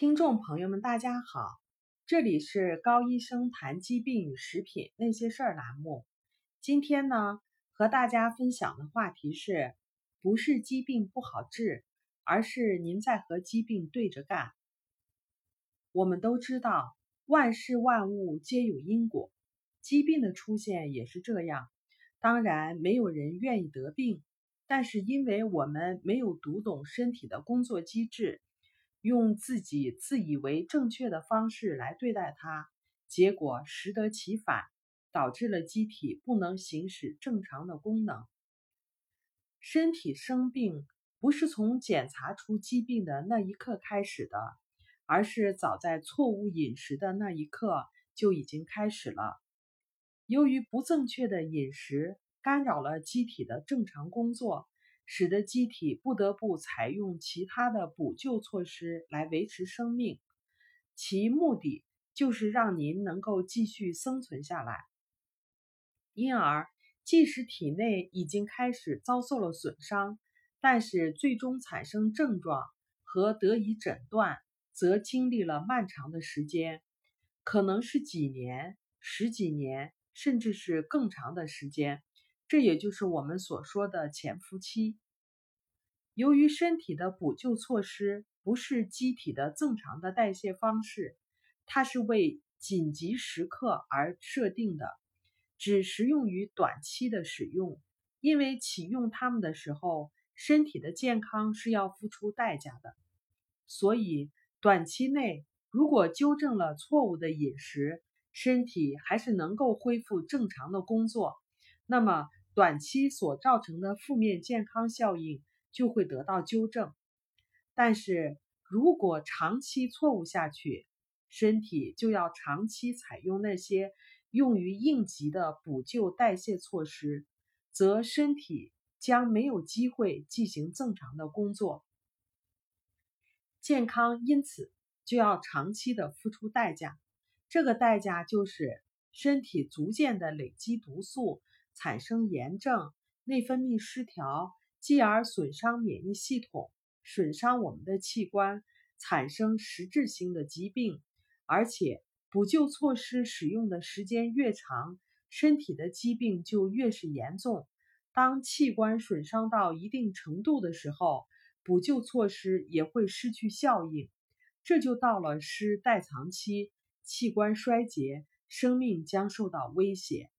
听众朋友们，大家好，这里是高医生谈疾病与食品那些事儿栏目。今天呢，和大家分享的话题是，不是疾病不好治，而是您在和疾病对着干。我们都知道，万事万物皆有因果，疾病的出现也是这样。当然，没有人愿意得病，但是因为我们没有读懂身体的工作机制。用自己自以为正确的方式来对待它，结果适得其反，导致了机体不能行使正常的功能。身体生病不是从检查出疾病的那一刻开始的，而是早在错误饮食的那一刻就已经开始了。由于不正确的饮食干扰了机体的正常工作。使得机体不得不采用其他的补救措施来维持生命，其目的就是让您能够继续生存下来。因而，即使体内已经开始遭受了损伤，但是最终产生症状和得以诊断，则经历了漫长的时间，可能是几年、十几年，甚至是更长的时间。这也就是我们所说的潜伏期。由于身体的补救措施不是机体的正常的代谢方式，它是为紧急时刻而设定的，只适用于短期的使用。因为启用它们的时候，身体的健康是要付出代价的，所以短期内如果纠正了错误的饮食，身体还是能够恢复正常的工作。那么，短期所造成的负面健康效应就会得到纠正，但是如果长期错误下去，身体就要长期采用那些用于应急的补救代谢措施，则身体将没有机会进行正常的工作，健康因此就要长期的付出代价，这个代价就是身体逐渐的累积毒素。产生炎症、内分泌失调，继而损伤免疫系统，损伤我们的器官，产生实质性的疾病。而且，补救措施使用的时间越长，身体的疾病就越是严重。当器官损伤到一定程度的时候，补救措施也会失去效应，这就到了失代偿期，器官衰竭，生命将受到威胁。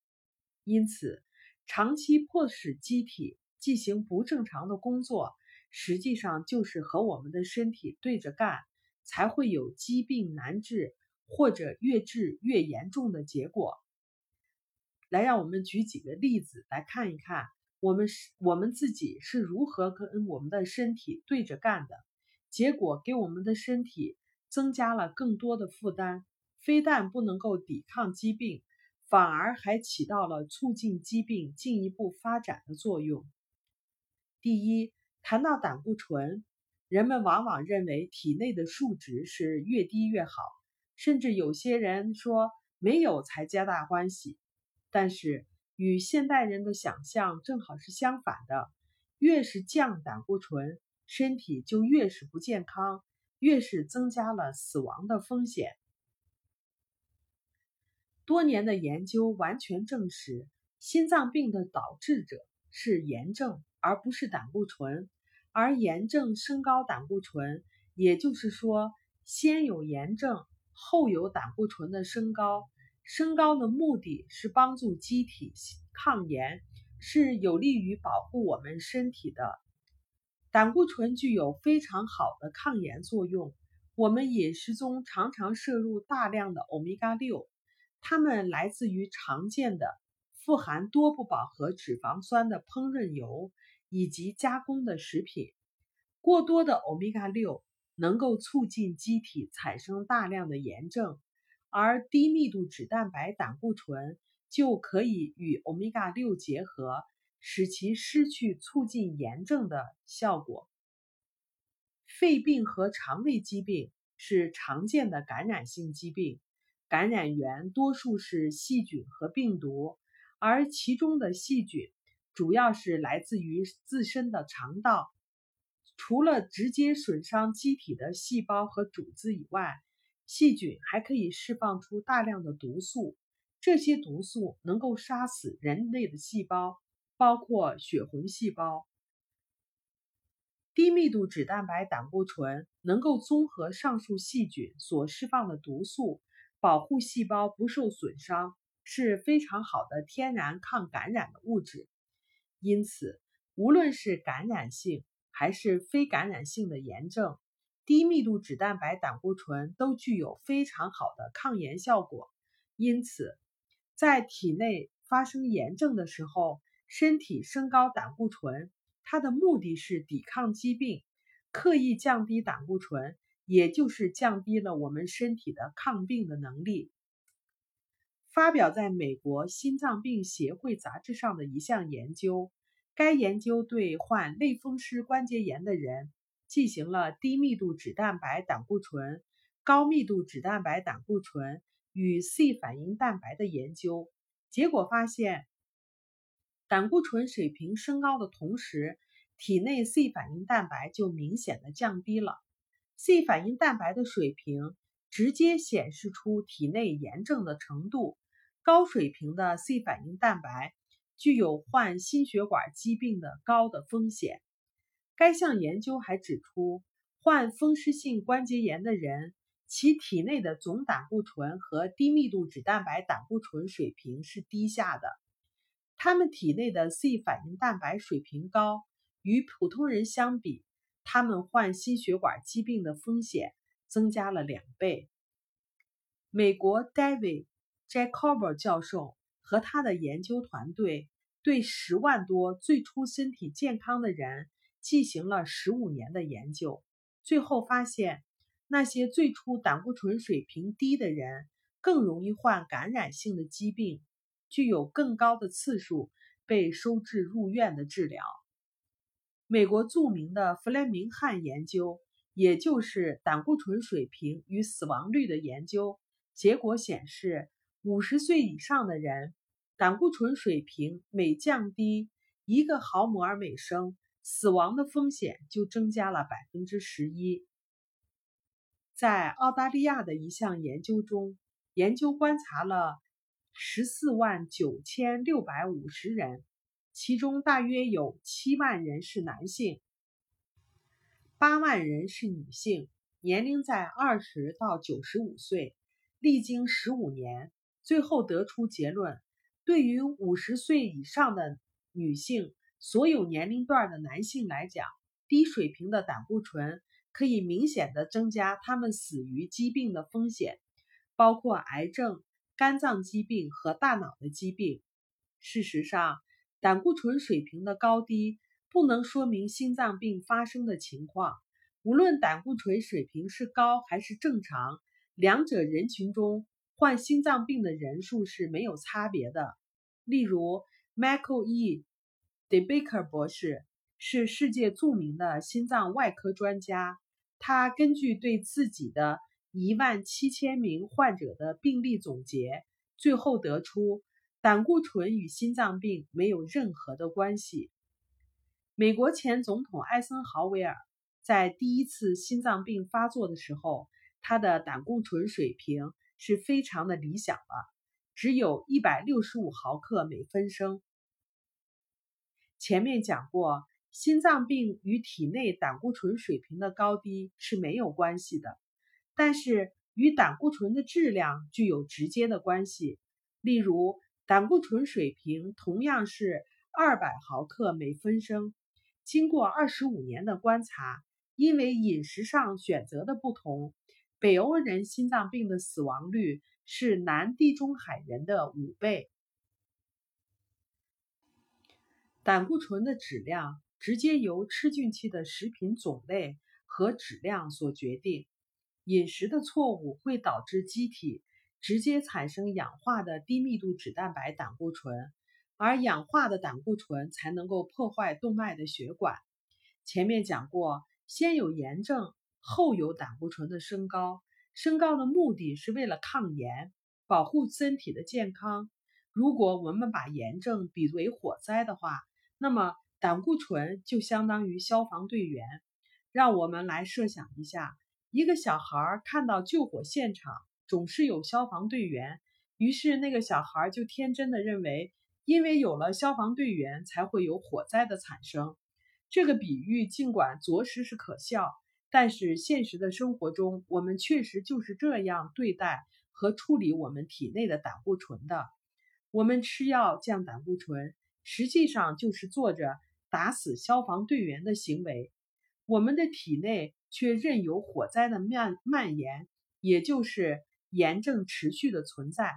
因此，长期迫使机体进行不正常的工作，实际上就是和我们的身体对着干，才会有疾病难治或者越治越严重的结果。来，让我们举几个例子来看一看，我们是我们自己是如何跟我们的身体对着干的，结果给我们的身体增加了更多的负担，非但不能够抵抗疾病。反而还起到了促进疾病进一步发展的作用。第一，谈到胆固醇，人们往往认为体内的数值是越低越好，甚至有些人说没有才皆大欢喜。但是与现代人的想象正好是相反的，越是降胆固醇，身体就越是不健康，越是增加了死亡的风险。多年的研究完全证实，心脏病的导致者是炎症，而不是胆固醇。而炎症升高胆固醇，也就是说，先有炎症，后有胆固醇的升高。升高的目的是帮助机体抗炎，是有利于保护我们身体的。胆固醇具有非常好的抗炎作用。我们饮食中常常摄入大量的欧米伽六。它们来自于常见的富含多不饱和脂肪酸的烹饪油以及加工的食品。过多的欧米伽六能够促进机体产生大量的炎症，而低密度脂蛋白胆固醇就可以与欧米伽六结合，使其失去促进炎症的效果。肺病和肠胃疾病是常见的感染性疾病。感染源多数是细菌和病毒，而其中的细菌主要是来自于自身的肠道。除了直接损伤机体的细胞和组织以外，细菌还可以释放出大量的毒素。这些毒素能够杀死人类的细胞，包括血红细胞。低密度脂蛋白胆固醇能够综合上述细菌所释放的毒素，保护细胞不受损伤，是非常好的天然抗感染的物质。因此，无论是感染性，还是非感染性的炎症，低密度脂蛋白胆固醇都具有非常好的抗炎效果。因此，在体内发生炎症的时候，身体升高胆固醇，它的目的是抵抗疾病。刻意降低胆固醇，也就是降低了我们身体的抗病的能力。发表在美国心脏病协会杂志上的一项研究。该研究对患类风湿关节炎的人进行了低密度脂蛋白胆固醇、高密度脂蛋白胆固醇与 C 反应蛋白的研究。结果发现，胆固醇水平升高的同时，体内 C 反应蛋白就明显的降低了。C 反应蛋白的水平直接显示出体内炎症的程度。高水平的 C 反应蛋白。具有患心血管疾病的高的风险。该项研究还指出，患风湿性关节炎的人，其体内的总胆固醇和低密度脂蛋白胆固醇水平是低下的。他们体内的 C 反应蛋白水平高，与普通人相比，他们患心血管疾病的风险增加了两倍。美国 David Jacob 教授和他的研究团队。对十万多最初身体健康的人进行了十五年的研究，最后发现，那些最初胆固醇水平低的人更容易患感染性的疾病，具有更高的次数被收治入院的治疗。美国著名的弗莱明汉研究，也就是胆固醇水平与死亡率的研究，结果显示，五十岁以上的人。胆固醇水平每降低一个毫摩尔每升，死亡的风险就增加了百分之十一。在澳大利亚的一项研究中，研究观察了十四万九千六百五十人，其中大约有七万人是男性，八万人是女性，年龄在二十到九十五岁。历经十五年，最后得出结论。对于五十岁以上的女性，所有年龄段的男性来讲，低水平的胆固醇可以明显的增加他们死于疾病的风险，包括癌症、肝脏疾病和大脑的疾病。事实上，胆固醇水平的高低不能说明心脏病发生的情况。无论胆固醇水平是高还是正常，两者人群中。患心脏病的人数是没有差别的。例如，Michael E. DeBaker 博士是世界著名的心脏外科专家。他根据对自己的一万七千名患者的病例总结，最后得出胆固醇与心脏病没有任何的关系。美国前总统艾森豪威尔在第一次心脏病发作的时候，他的胆固醇水平。是非常的理想了，只有一百六十五毫克每分升。前面讲过，心脏病与体内胆固醇水平的高低是没有关系的，但是与胆固醇的质量具有直接的关系。例如，胆固醇水平同样是二百毫克每分升，经过二十五年的观察，因为饮食上选择的不同。北欧人心脏病的死亡率是南地中海人的五倍。胆固醇的质量直接由吃进去的食品种类和质量所决定。饮食的错误会导致机体直接产生氧化的低密度脂蛋白胆固醇，而氧化的胆固醇才能够破坏动脉的血管。前面讲过，先有炎症。后有胆固醇的升高，升高的目的是为了抗炎，保护身体的健康。如果我们把炎症比为火灾的话，那么胆固醇就相当于消防队员，让我们来设想一下，一个小孩看到救火现场总是有消防队员，于是那个小孩就天真的认为，因为有了消防队员，才会有火灾的产生。这个比喻尽管着实是可笑，但是现实的生活中，我们确实就是这样对待和处理我们体内的胆固醇的。我们吃药降胆固醇，实际上就是做着打死消防队员的行为。我们的体内却任由火灾的蔓蔓延，也就是炎症持续的存在。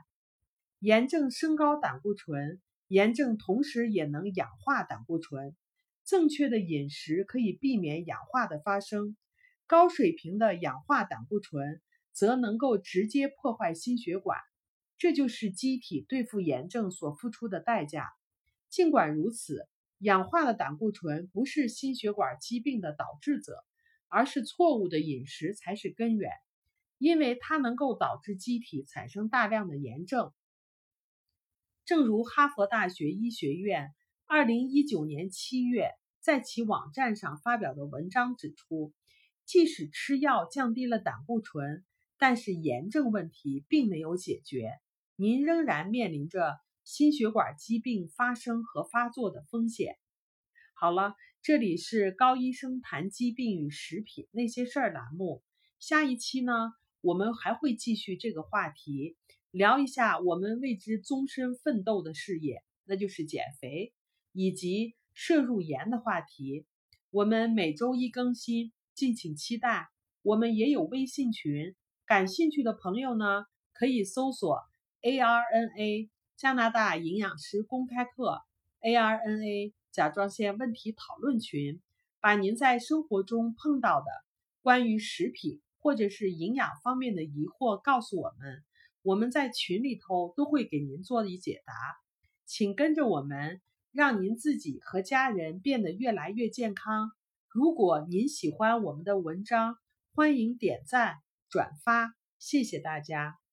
炎症升高胆固醇，炎症同时也能氧化胆固醇。正确的饮食可以避免氧化的发生，高水平的氧化胆固醇则能够直接破坏心血管。这就是机体对付炎症所付出的代价。尽管如此。氧化的胆固醇不是心血管疾病的导致者，而是错误的饮食才是根源，因为它能够导致机体产生大量的炎症。正如哈佛大学医学院二零一九年七月在其网站上发表的文章指出，即使吃药降低了胆固醇，但是炎症问题并没有解决，您仍然面临着。心血管疾病发生和发作的风险。好了，这里是高医生谈疾病与食品那些事儿栏目。下一期呢，我们还会继续这个话题，聊一下我们为之终身奋斗的事业，那就是减肥以及摄入盐的话题。我们每周一更新，敬请期待。我们也有微信群，感兴趣的朋友呢，可以搜索 ARNA。加拿大营养师公开课，ARNA 甲状腺问题讨论群，把您在生活中碰到的关于食品或者是营养方面的疑惑告诉我们，我们在群里头都会给您做一解答。请跟着我们，让您自己和家人变得越来越健康。如果您喜欢我们的文章，欢迎点赞转发，谢谢大家。